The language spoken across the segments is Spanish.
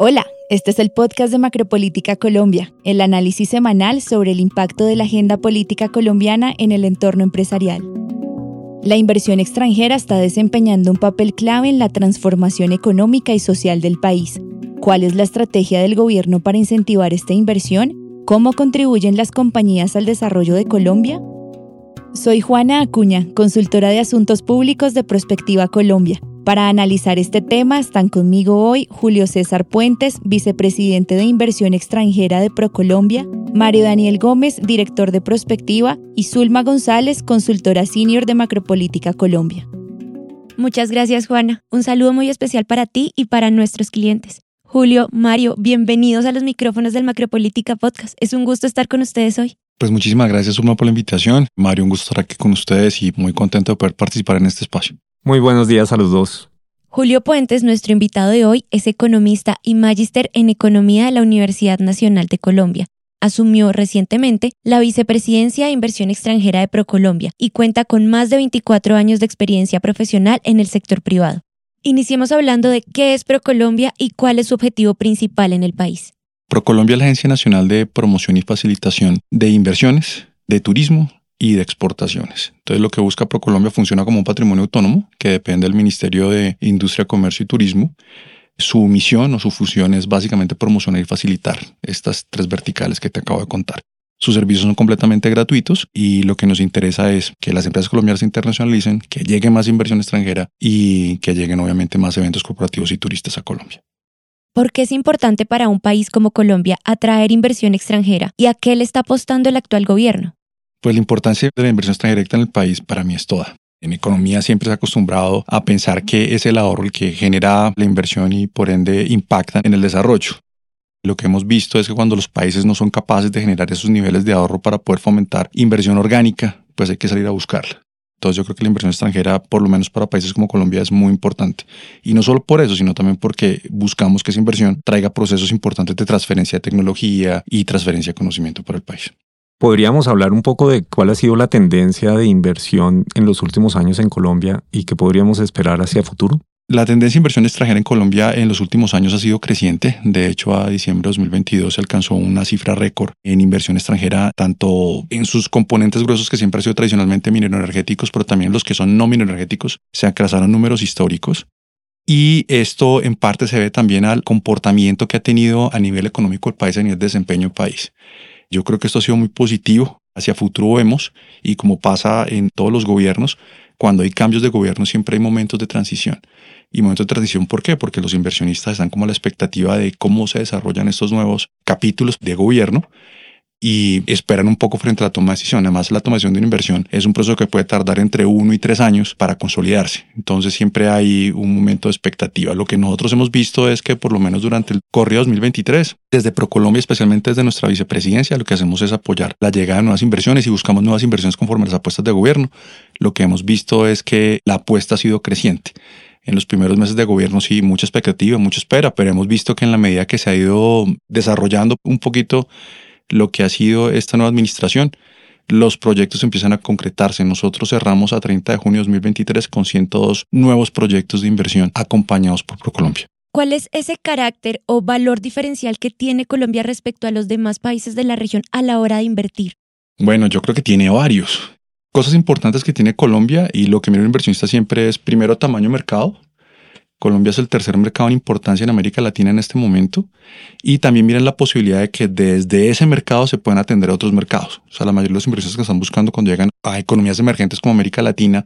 Hola, este es el podcast de Macropolítica Colombia, el análisis semanal sobre el impacto de la agenda política colombiana en el entorno empresarial. La inversión extranjera está desempeñando un papel clave en la transformación económica y social del país. ¿Cuál es la estrategia del gobierno para incentivar esta inversión? ¿Cómo contribuyen las compañías al desarrollo de Colombia? Soy Juana Acuña, consultora de asuntos públicos de Prospectiva Colombia. Para analizar este tema están conmigo hoy Julio César Puentes, vicepresidente de Inversión Extranjera de ProColombia, Mario Daniel Gómez, director de Prospectiva, y Zulma González, consultora senior de Macropolítica Colombia. Muchas gracias, Juana. Un saludo muy especial para ti y para nuestros clientes. Julio, Mario, bienvenidos a los micrófonos del Macropolítica Podcast. Es un gusto estar con ustedes hoy. Pues muchísimas gracias, Zulma, por la invitación. Mario, un gusto estar aquí con ustedes y muy contento de poder participar en este espacio. Muy buenos días a los dos. Julio Puentes, nuestro invitado de hoy, es economista y magíster en economía de la Universidad Nacional de Colombia. Asumió recientemente la vicepresidencia de inversión extranjera de ProColombia y cuenta con más de 24 años de experiencia profesional en el sector privado. Iniciemos hablando de qué es ProColombia y cuál es su objetivo principal en el país. ProColombia es la Agencia Nacional de Promoción y Facilitación de Inversiones, de Turismo y de exportaciones. Entonces lo que busca ProColombia funciona como un patrimonio autónomo que depende del Ministerio de Industria, Comercio y Turismo. Su misión o su función es básicamente promocionar y facilitar estas tres verticales que te acabo de contar. Sus servicios son completamente gratuitos y lo que nos interesa es que las empresas colombianas se internacionalicen, que llegue más inversión extranjera y que lleguen obviamente más eventos corporativos y turistas a Colombia. ¿Por qué es importante para un país como Colombia atraer inversión extranjera y a qué le está apostando el actual gobierno? Pues la importancia de la inversión extranjera en el país para mí es toda. En economía siempre se ha acostumbrado a pensar que es el ahorro el que genera la inversión y por ende impacta en el desarrollo. Lo que hemos visto es que cuando los países no son capaces de generar esos niveles de ahorro para poder fomentar inversión orgánica, pues hay que salir a buscarla. Entonces yo creo que la inversión extranjera, por lo menos para países como Colombia, es muy importante. Y no solo por eso, sino también porque buscamos que esa inversión traiga procesos importantes de transferencia de tecnología y transferencia de conocimiento para el país. ¿Podríamos hablar un poco de cuál ha sido la tendencia de inversión en los últimos años en Colombia y qué podríamos esperar hacia futuro? La tendencia de inversión extranjera en Colombia en los últimos años ha sido creciente. De hecho, a diciembre de 2022 se alcanzó una cifra récord en inversión extranjera, tanto en sus componentes gruesos que siempre han sido tradicionalmente mineroenergéticos, pero también los que son no mineroenergéticos. Se alcanzaron números históricos. Y esto en parte se debe también al comportamiento que ha tenido a nivel económico el país, a nivel de desempeño del país. Yo creo que esto ha sido muy positivo. Hacia futuro vemos, y como pasa en todos los gobiernos, cuando hay cambios de gobierno siempre hay momentos de transición. Y momentos de transición, ¿por qué? Porque los inversionistas están como a la expectativa de cómo se desarrollan estos nuevos capítulos de gobierno y esperan un poco frente a la toma de decisión. Además, la toma de decisión de una inversión es un proceso que puede tardar entre uno y tres años para consolidarse. Entonces, siempre hay un momento de expectativa. Lo que nosotros hemos visto es que, por lo menos durante el corrido 2023, desde ProColombia, especialmente desde nuestra vicepresidencia, lo que hacemos es apoyar la llegada de nuevas inversiones y buscamos nuevas inversiones conforme a las apuestas de gobierno. Lo que hemos visto es que la apuesta ha sido creciente en los primeros meses de gobierno sí, mucha expectativa, mucha espera, pero hemos visto que en la medida que se ha ido desarrollando un poquito lo que ha sido esta nueva administración, los proyectos empiezan a concretarse. Nosotros cerramos a 30 de junio de 2023 con 102 nuevos proyectos de inversión acompañados por ProColombia. ¿Cuál es ese carácter o valor diferencial que tiene Colombia respecto a los demás países de la región a la hora de invertir? Bueno, yo creo que tiene varios. Cosas importantes que tiene Colombia y lo que mira el inversionista siempre es primero tamaño mercado, Colombia es el tercer mercado en importancia en América Latina en este momento y también miren la posibilidad de que desde ese mercado se puedan atender a otros mercados. O sea, la mayoría de los inversionistas que están buscando cuando llegan a economías emergentes como América Latina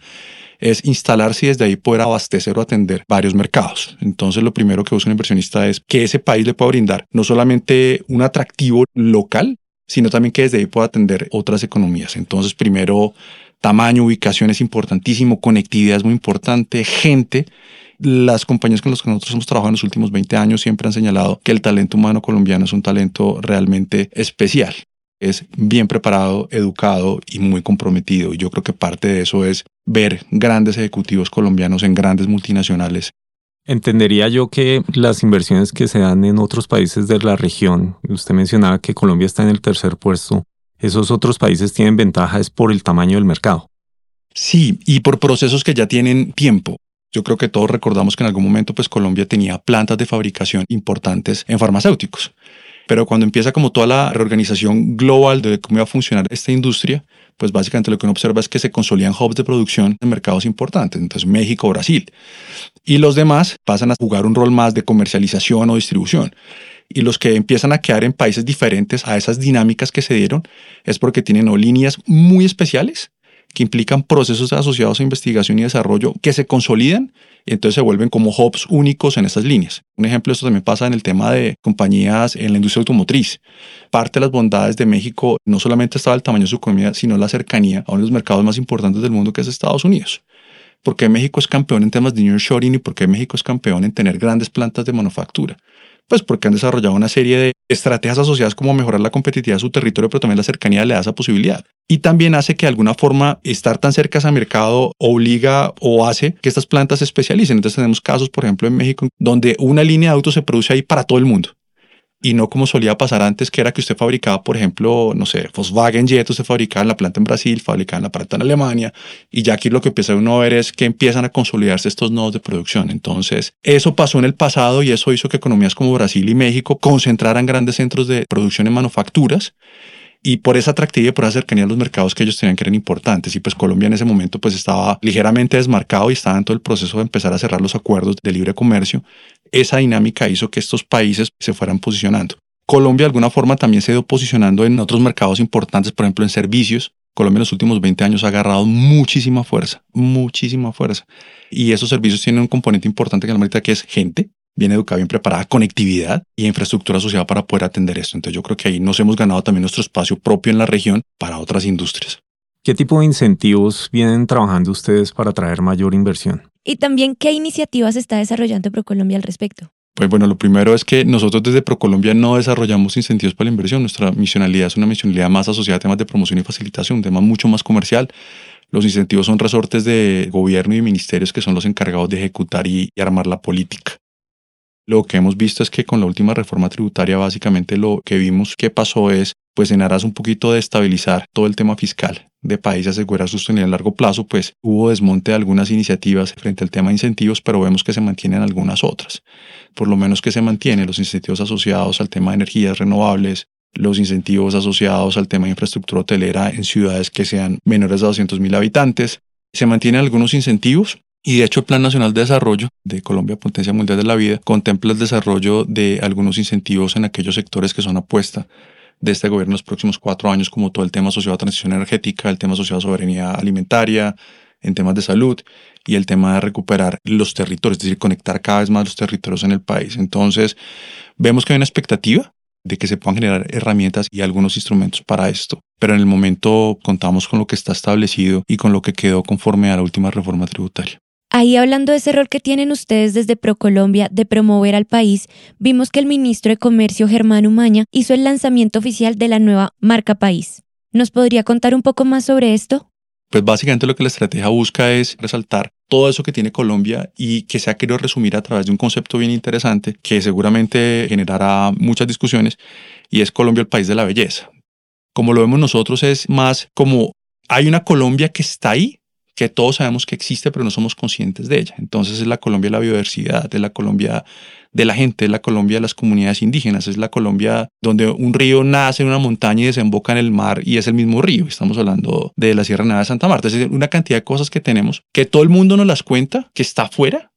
es instalarse y desde ahí poder abastecer o atender varios mercados. Entonces, lo primero que busca un inversionista es que ese país le pueda brindar no solamente un atractivo local, sino también que desde ahí pueda atender otras economías. Entonces, primero, tamaño, ubicación es importantísimo, conectividad es muy importante, gente las compañías con las que nosotros hemos trabajado en los últimos 20 años siempre han señalado que el talento humano colombiano es un talento realmente especial. Es bien preparado, educado y muy comprometido. Y yo creo que parte de eso es ver grandes ejecutivos colombianos en grandes multinacionales Entendería yo que las inversiones que se dan en otros países de la región, usted mencionaba que Colombia está en el tercer puesto, esos otros países tienen ventajas por el tamaño del mercado. Sí, y por procesos que ya tienen tiempo. Yo creo que todos recordamos que en algún momento pues Colombia tenía plantas de fabricación importantes en farmacéuticos. Pero cuando empieza como toda la reorganización global de cómo iba a funcionar esta industria, pues básicamente lo que uno observa es que se consolidan hubs de producción en mercados importantes, entonces México, Brasil. Y los demás pasan a jugar un rol más de comercialización o distribución. Y los que empiezan a quedar en países diferentes a esas dinámicas que se dieron es porque tienen líneas muy especiales que implican procesos asociados a investigación y desarrollo que se consolidan y entonces se vuelven como hubs únicos en estas líneas. Un ejemplo de esto también pasa en el tema de compañías en la industria automotriz. Parte de las bondades de México no solamente estaba el tamaño de su economía, sino la cercanía a uno de los mercados más importantes del mundo que es Estados Unidos. Porque México es campeón en temas de nearshoring y porque México es campeón en tener grandes plantas de manufactura? Pues porque han desarrollado una serie de estrategias asociadas como mejorar la competitividad de su territorio, pero también la cercanía le da esa posibilidad. Y también hace que de alguna forma estar tan cerca a ese mercado obliga o hace que estas plantas se especialicen. Entonces tenemos casos, por ejemplo, en México, donde una línea de autos se produce ahí para todo el mundo y no como solía pasar antes, que era que usted fabricaba, por ejemplo, no sé, Volkswagen Jet, usted fabricaba en la planta en Brasil, fabricaba en la planta en Alemania, y ya aquí lo que empieza uno a ver es que empiezan a consolidarse estos nodos de producción. Entonces, eso pasó en el pasado y eso hizo que economías como Brasil y México concentraran grandes centros de producción en manufacturas y por esa atractividad y por esa cercanía a los mercados que ellos tenían que eran importantes. Y pues Colombia en ese momento pues estaba ligeramente desmarcado y estaba en todo el proceso de empezar a cerrar los acuerdos de libre comercio. Esa dinámica hizo que estos países se fueran posicionando. Colombia de alguna forma también se ha ido posicionando en otros mercados importantes, por ejemplo en servicios. Colombia en los últimos 20 años ha agarrado muchísima fuerza, muchísima fuerza. Y esos servicios tienen un componente importante que la que es gente, bien educada, bien preparada, conectividad y infraestructura asociada para poder atender esto. Entonces yo creo que ahí nos hemos ganado también nuestro espacio propio en la región para otras industrias. ¿Qué tipo de incentivos vienen trabajando ustedes para atraer mayor inversión? Y también, ¿qué iniciativas está desarrollando ProColombia al respecto? Pues bueno, lo primero es que nosotros desde ProColombia no desarrollamos incentivos para la inversión. Nuestra misionalidad es una misionalidad más asociada a temas de promoción y facilitación, un tema mucho más comercial. Los incentivos son resortes de gobierno y ministerios que son los encargados de ejecutar y armar la política. Lo que hemos visto es que con la última reforma tributaria básicamente lo que vimos que pasó es, pues en aras un poquito de estabilizar todo el tema fiscal de país, asegurar sostenibilidad a largo plazo, pues hubo desmonte de algunas iniciativas frente al tema de incentivos, pero vemos que se mantienen algunas otras. Por lo menos que se mantienen los incentivos asociados al tema de energías renovables, los incentivos asociados al tema de infraestructura hotelera en ciudades que sean menores de 200 mil habitantes. Se mantienen algunos incentivos, y de hecho el Plan Nacional de Desarrollo de Colombia Potencia Mundial de la Vida contempla el desarrollo de algunos incentivos en aquellos sectores que son apuesta de este gobierno en los próximos cuatro años, como todo el tema asociado a transición energética, el tema asociado a soberanía alimentaria, en temas de salud y el tema de recuperar los territorios, es decir, conectar cada vez más los territorios en el país. Entonces, vemos que hay una expectativa de que se puedan generar herramientas y algunos instrumentos para esto. Pero en el momento contamos con lo que está establecido y con lo que quedó conforme a la última reforma tributaria. Ahí hablando de ese rol que tienen ustedes desde ProColombia de promover al país, vimos que el ministro de Comercio Germán Umaña hizo el lanzamiento oficial de la nueva marca país. ¿Nos podría contar un poco más sobre esto? Pues básicamente lo que la estrategia busca es resaltar todo eso que tiene Colombia y que se ha querido resumir a través de un concepto bien interesante que seguramente generará muchas discusiones y es Colombia el país de la belleza. Como lo vemos nosotros es más como hay una Colombia que está ahí, que todos sabemos que existe, pero no somos conscientes de ella. Entonces es la Colombia de la biodiversidad, es la Colombia de la gente, es la Colombia de las comunidades indígenas, es la Colombia donde un río nace en una montaña y desemboca en el mar y es el mismo río. Estamos hablando de la Sierra Nevada de Santa Marta. Es una cantidad de cosas que tenemos que todo el mundo nos las cuenta, que está afuera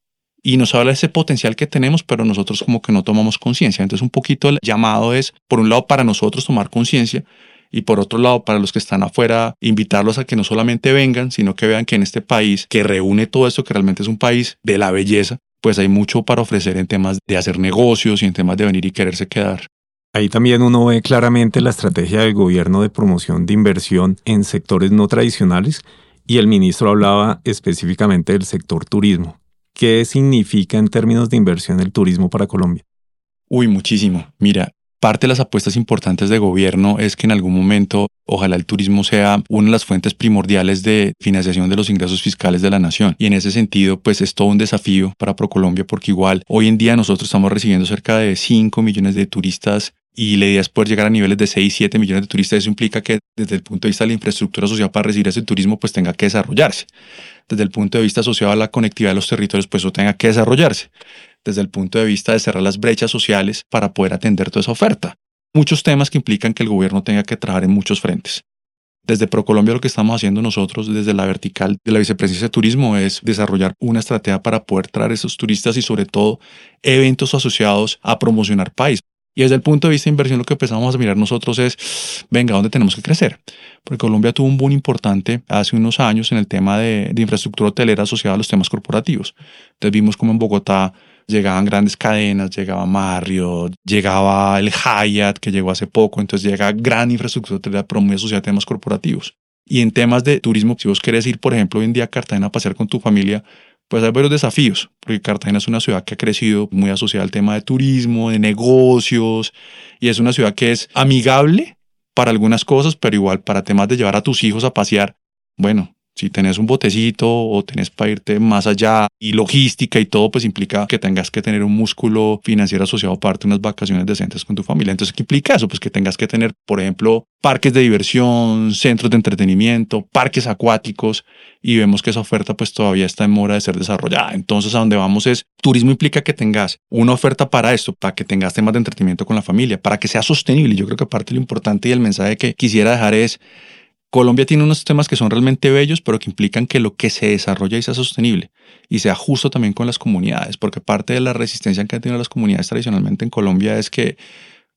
y nos habla de ese potencial que tenemos, pero nosotros como que no tomamos conciencia. Entonces un poquito el llamado es, por un lado, para nosotros tomar conciencia y por otro lado, para los que están afuera, invitarlos a que no solamente vengan, sino que vean que en este país que reúne todo esto, que realmente es un país de la belleza, pues hay mucho para ofrecer en temas de hacer negocios y en temas de venir y quererse quedar. Ahí también uno ve claramente la estrategia del gobierno de promoción de inversión en sectores no tradicionales y el ministro hablaba específicamente del sector turismo. ¿Qué significa en términos de inversión el turismo para Colombia? Uy, muchísimo. Mira, Parte de las apuestas importantes de gobierno es que en algún momento ojalá el turismo sea una de las fuentes primordiales de financiación de los ingresos fiscales de la nación. Y en ese sentido, pues es todo un desafío para ProColombia porque igual hoy en día nosotros estamos recibiendo cerca de 5 millones de turistas y la idea es poder llegar a niveles de 6, 7 millones de turistas. Eso implica que desde el punto de vista de la infraestructura social para recibir ese turismo, pues tenga que desarrollarse. Desde el punto de vista asociado a la conectividad de los territorios, pues eso tenga que desarrollarse. Desde el punto de vista de cerrar las brechas sociales para poder atender toda esa oferta. Muchos temas que implican que el gobierno tenga que trabajar en muchos frentes. Desde ProColombia lo que estamos haciendo nosotros desde la vertical de la Vicepresidencia de Turismo es desarrollar una estrategia para poder traer esos turistas y sobre todo eventos asociados a promocionar país. Y desde el punto de vista de inversión lo que empezamos a mirar nosotros es, venga, ¿dónde tenemos que crecer? Porque Colombia tuvo un boom importante hace unos años en el tema de, de infraestructura hotelera asociada a los temas corporativos. Entonces vimos como en Bogotá llegaban grandes cadenas, llegaba Marriott, llegaba el Hyatt que llegó hace poco, entonces llega gran infraestructura hotelera, pero muy asociada a temas corporativos. Y en temas de turismo, si vos querés ir, por ejemplo, hoy en día a Cartagena a pasear con tu familia, pues hay varios desafíos, porque Cartagena es una ciudad que ha crecido muy asociada al tema de turismo, de negocios, y es una ciudad que es amigable para algunas cosas, pero igual para temas de llevar a tus hijos a pasear, bueno, si tenés un botecito o tenés para irte más allá y logística y todo, pues implica que tengas que tener un músculo financiero asociado para unas vacaciones decentes con tu familia. Entonces, ¿qué implica eso? Pues que tengas que tener, por ejemplo, parques de diversión, centros de entretenimiento, parques acuáticos y vemos que esa oferta pues todavía está en mora de ser desarrollada. Entonces, a donde vamos es, turismo implica que tengas una oferta para esto, para que tengas temas de entretenimiento con la familia, para que sea sostenible. Yo creo que parte de lo importante y el mensaje que quisiera dejar es, Colombia tiene unos temas que son realmente bellos, pero que implican que lo que se desarrolla y sea sostenible y sea justo también con las comunidades, porque parte de la resistencia que han tenido las comunidades tradicionalmente en Colombia es que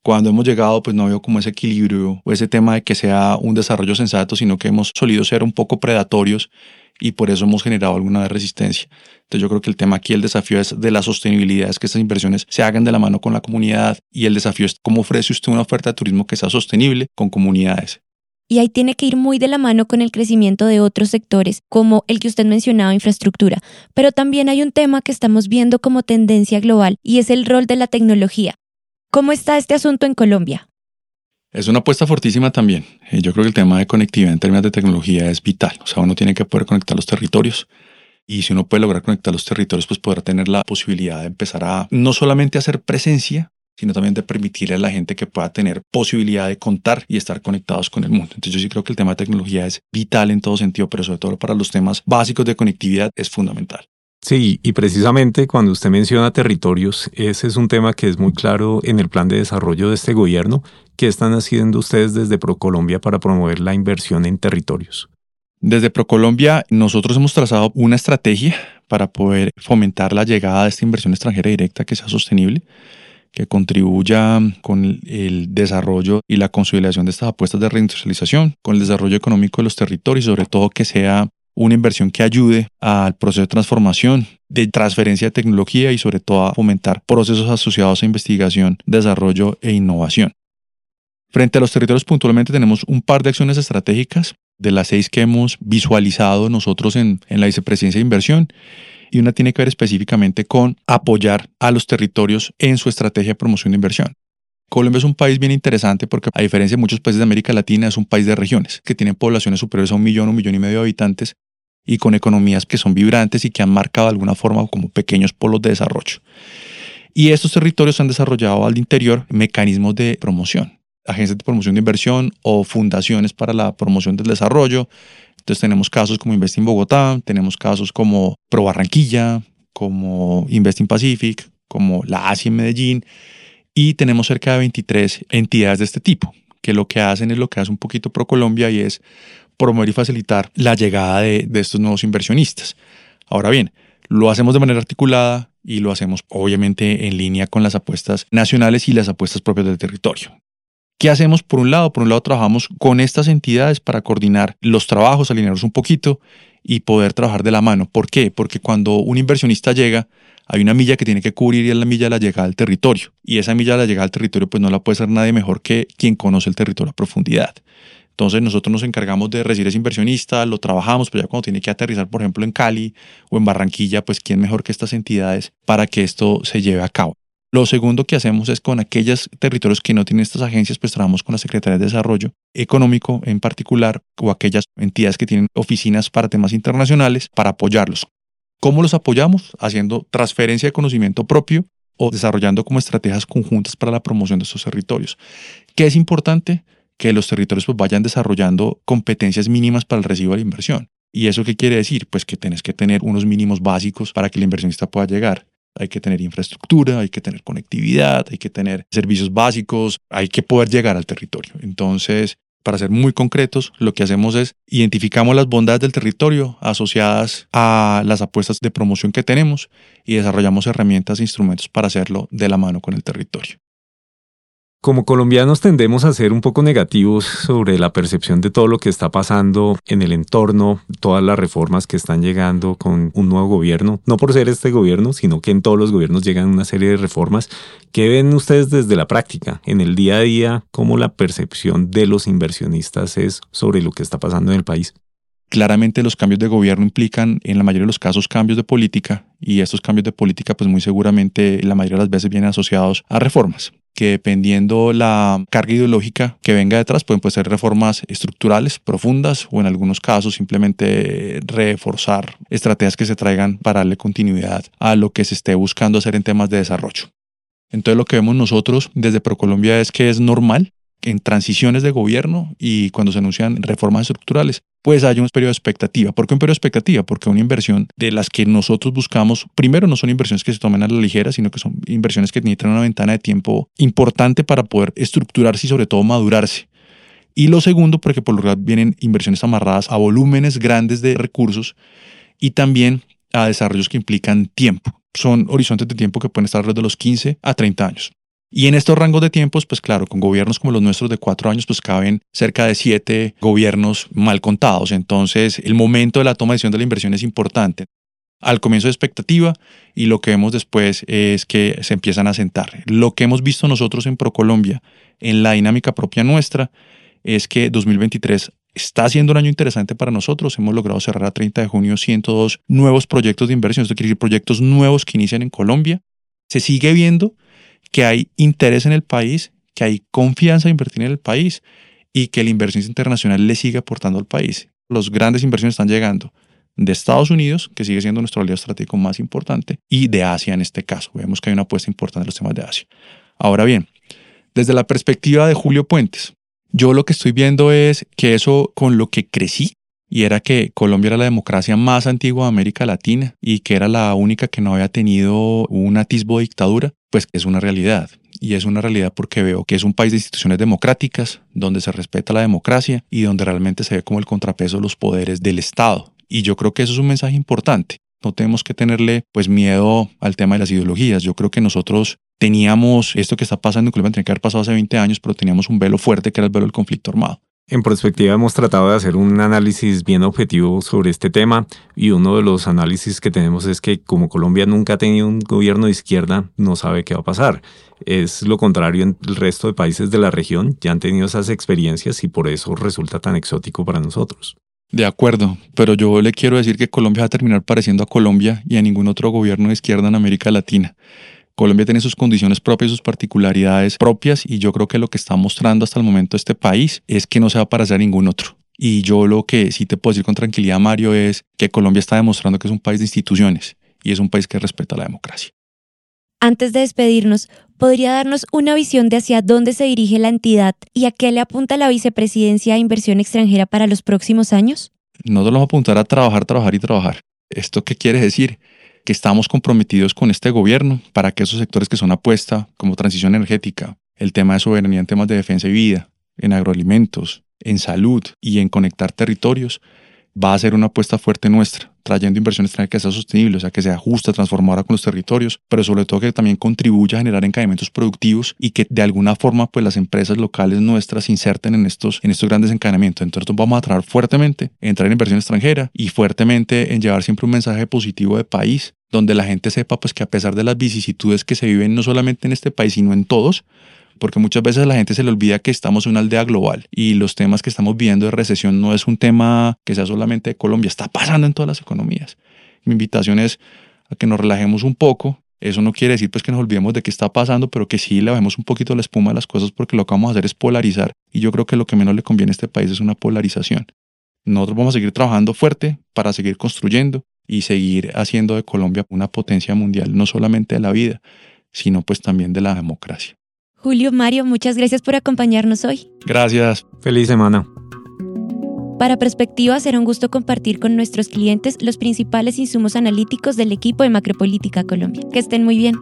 cuando hemos llegado, pues no veo como ese equilibrio o ese tema de que sea un desarrollo sensato, sino que hemos solido ser un poco predatorios y por eso hemos generado alguna resistencia. Entonces yo creo que el tema aquí, el desafío es de la sostenibilidad, es que estas inversiones se hagan de la mano con la comunidad y el desafío es cómo ofrece usted una oferta de turismo que sea sostenible con comunidades y ahí tiene que ir muy de la mano con el crecimiento de otros sectores, como el que usted mencionaba, infraestructura. Pero también hay un tema que estamos viendo como tendencia global y es el rol de la tecnología. ¿Cómo está este asunto en Colombia? Es una apuesta fortísima también. Yo creo que el tema de conectividad en términos de tecnología es vital. O sea, uno tiene que poder conectar los territorios. Y si uno puede lograr conectar los territorios, pues poder tener la posibilidad de empezar a no solamente hacer presencia, sino también de permitirle a la gente que pueda tener posibilidad de contar y estar conectados con el mundo. Entonces yo sí creo que el tema de tecnología es vital en todo sentido, pero sobre todo para los temas básicos de conectividad es fundamental. Sí, y precisamente cuando usted menciona territorios, ese es un tema que es muy claro en el plan de desarrollo de este gobierno. ¿Qué están haciendo ustedes desde ProColombia para promover la inversión en territorios? Desde ProColombia nosotros hemos trazado una estrategia para poder fomentar la llegada de esta inversión extranjera directa que sea sostenible que contribuya con el desarrollo y la consolidación de estas apuestas de reindustrialización, con el desarrollo económico de los territorios, sobre todo que sea una inversión que ayude al proceso de transformación, de transferencia de tecnología y sobre todo a fomentar procesos asociados a investigación, desarrollo e innovación. Frente a los territorios puntualmente tenemos un par de acciones estratégicas de las seis que hemos visualizado nosotros en, en la vicepresidencia de inversión y una tiene que ver específicamente con apoyar a los territorios en su estrategia de promoción de inversión. Colombia es un país bien interesante porque a diferencia de muchos países de América Latina es un país de regiones que tienen poblaciones superiores a un millón, un millón y medio de habitantes y con economías que son vibrantes y que han marcado de alguna forma como pequeños polos de desarrollo. Y estos territorios han desarrollado al interior mecanismos de promoción, agencias de promoción de inversión o fundaciones para la promoción del desarrollo, entonces tenemos casos como Investing Bogotá, tenemos casos como Pro Barranquilla, como Investing Pacific, como la ASI en Medellín y tenemos cerca de 23 entidades de este tipo, que lo que hacen es lo que hace un poquito Pro Colombia y es promover y facilitar la llegada de estos nuevos inversionistas. Ahora bien, lo hacemos de manera articulada y lo hacemos obviamente en línea con las apuestas nacionales y las apuestas propias del territorio. ¿Qué hacemos por un lado? Por un lado trabajamos con estas entidades para coordinar los trabajos, alinearlos un poquito y poder trabajar de la mano. ¿Por qué? Porque cuando un inversionista llega, hay una milla que tiene que cubrir y es la milla de la llegada al territorio. Y esa milla de la llegada al territorio pues no la puede hacer nadie mejor que quien conoce el territorio a profundidad. Entonces nosotros nos encargamos de recibir ese inversionista, lo trabajamos, pero ya cuando tiene que aterrizar, por ejemplo, en Cali o en Barranquilla, pues quién mejor que estas entidades para que esto se lleve a cabo. Lo segundo que hacemos es con aquellos territorios que no tienen estas agencias, pues trabajamos con la Secretaría de Desarrollo Económico en particular o aquellas entidades que tienen oficinas para temas internacionales para apoyarlos. ¿Cómo los apoyamos? Haciendo transferencia de conocimiento propio o desarrollando como estrategias conjuntas para la promoción de estos territorios. ¿Qué es importante? Que los territorios pues vayan desarrollando competencias mínimas para el recibo de la inversión. ¿Y eso qué quiere decir? Pues que tienes que tener unos mínimos básicos para que el inversionista pueda llegar. Hay que tener infraestructura, hay que tener conectividad, hay que tener servicios básicos, hay que poder llegar al territorio. Entonces, para ser muy concretos, lo que hacemos es identificamos las bondades del territorio asociadas a las apuestas de promoción que tenemos y desarrollamos herramientas e instrumentos para hacerlo de la mano con el territorio. Como colombianos tendemos a ser un poco negativos sobre la percepción de todo lo que está pasando en el entorno, todas las reformas que están llegando con un nuevo gobierno, no por ser este gobierno, sino que en todos los gobiernos llegan una serie de reformas. ¿Qué ven ustedes desde la práctica, en el día a día, cómo la percepción de los inversionistas es sobre lo que está pasando en el país? Claramente los cambios de gobierno implican en la mayoría de los casos cambios de política y estos cambios de política pues muy seguramente la mayoría de las veces vienen asociados a reformas que dependiendo la carga ideológica que venga detrás pueden ser reformas estructurales profundas o en algunos casos simplemente reforzar estrategias que se traigan para darle continuidad a lo que se esté buscando hacer en temas de desarrollo. Entonces lo que vemos nosotros desde ProColombia es que es normal en transiciones de gobierno y cuando se anuncian reformas estructurales, pues hay un periodo de expectativa. ¿Por qué un periodo de expectativa? Porque una inversión de las que nosotros buscamos, primero no son inversiones que se tomen a la ligera, sino que son inversiones que necesitan una ventana de tiempo importante para poder estructurarse y sobre todo madurarse. Y lo segundo, porque por lo general vienen inversiones amarradas a volúmenes grandes de recursos y también a desarrollos que implican tiempo. Son horizontes de tiempo que pueden estar alrededor de los 15 a 30 años. Y en estos rangos de tiempos, pues claro, con gobiernos como los nuestros de cuatro años, pues caben cerca de siete gobiernos mal contados. Entonces, el momento de la toma de decisión de la inversión es importante. Al comienzo de expectativa y lo que vemos después es que se empiezan a sentar. Lo que hemos visto nosotros en ProColombia, en la dinámica propia nuestra, es que 2023 está siendo un año interesante para nosotros. Hemos logrado cerrar a 30 de junio 102 nuevos proyectos de inversión, esto quiere decir proyectos nuevos que inician en Colombia. Se sigue viendo que hay interés en el país, que hay confianza en invertir en el país y que la inversión internacional le sigue aportando al país. Los grandes inversiones están llegando de Estados Unidos, que sigue siendo nuestro aliado estratégico más importante, y de Asia en este caso. Vemos que hay una apuesta importante en los temas de Asia. Ahora bien, desde la perspectiva de Julio Puentes, yo lo que estoy viendo es que eso con lo que crecí, y era que Colombia era la democracia más antigua de América Latina y que era la única que no había tenido un atisbo de dictadura, pues es una realidad. Y es una realidad porque veo que es un país de instituciones democráticas, donde se respeta la democracia y donde realmente se ve como el contrapeso de los poderes del Estado. Y yo creo que eso es un mensaje importante. No tenemos que tenerle pues miedo al tema de las ideologías. Yo creo que nosotros teníamos esto que está pasando en Colombia, tenía que haber pasado hace 20 años, pero teníamos un velo fuerte que era el velo del conflicto armado. En perspectiva hemos tratado de hacer un análisis bien objetivo sobre este tema y uno de los análisis que tenemos es que como Colombia nunca ha tenido un gobierno de izquierda, no sabe qué va a pasar. Es lo contrario en el resto de países de la región, ya han tenido esas experiencias y por eso resulta tan exótico para nosotros. De acuerdo, pero yo le quiero decir que Colombia va a terminar pareciendo a Colombia y a ningún otro gobierno de izquierda en América Latina. Colombia tiene sus condiciones propias sus particularidades propias y yo creo que lo que está mostrando hasta el momento este país es que no se va a parecer a ningún otro. Y yo lo que sí te puedo decir con tranquilidad, Mario, es que Colombia está demostrando que es un país de instituciones y es un país que respeta la democracia. Antes de despedirnos, ¿podría darnos una visión de hacia dónde se dirige la entidad y a qué le apunta la vicepresidencia de inversión extranjera para los próximos años? Nosotros vamos a apuntar a trabajar, trabajar y trabajar. ¿Esto qué quiere decir? Que estamos comprometidos con este gobierno para que esos sectores que son apuesta, como transición energética, el tema de soberanía en temas de defensa y vida, en agroalimentos, en salud y en conectar territorios, va a ser una apuesta fuerte nuestra trayendo inversión extranjera que sea sostenible, o sea, que sea justa, transformadora con los territorios, pero sobre todo que también contribuya a generar encadenamientos productivos y que de alguna forma pues las empresas locales nuestras se inserten en estos, en estos grandes encadenamientos. Entonces vamos a trabajar fuertemente en traer inversión extranjera y fuertemente en llevar siempre un mensaje positivo de país donde la gente sepa pues que a pesar de las vicisitudes que se viven no solamente en este país sino en todos, porque muchas veces a la gente se le olvida que estamos en una aldea global y los temas que estamos viviendo de recesión no es un tema que sea solamente de Colombia, está pasando en todas las economías. Mi invitación es a que nos relajemos un poco. Eso no quiere decir pues que nos olvidemos de qué está pasando, pero que sí le bajemos un poquito la espuma a las cosas porque lo que vamos a hacer es polarizar y yo creo que lo que menos le conviene a este país es una polarización. Nosotros vamos a seguir trabajando fuerte para seguir construyendo y seguir haciendo de Colombia una potencia mundial, no solamente de la vida, sino pues también de la democracia. Julio, Mario, muchas gracias por acompañarnos hoy. Gracias. Feliz semana. Para Perspectiva será un gusto compartir con nuestros clientes los principales insumos analíticos del equipo de Macropolítica Colombia. Que estén muy bien.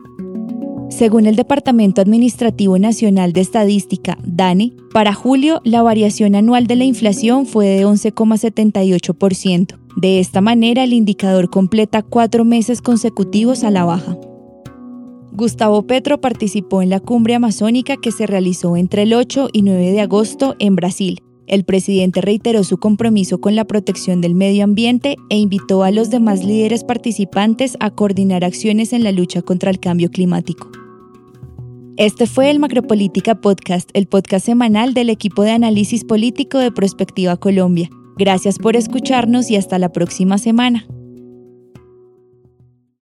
Según el Departamento Administrativo Nacional de Estadística, DANE, para julio la variación anual de la inflación fue de 11,78%. De esta manera, el indicador completa cuatro meses consecutivos a la baja. Gustavo Petro participó en la cumbre amazónica que se realizó entre el 8 y 9 de agosto en Brasil. El presidente reiteró su compromiso con la protección del medio ambiente e invitó a los demás líderes participantes a coordinar acciones en la lucha contra el cambio climático. Este fue el Macropolítica Podcast, el podcast semanal del equipo de análisis político de Prospectiva Colombia. Gracias por escucharnos y hasta la próxima semana.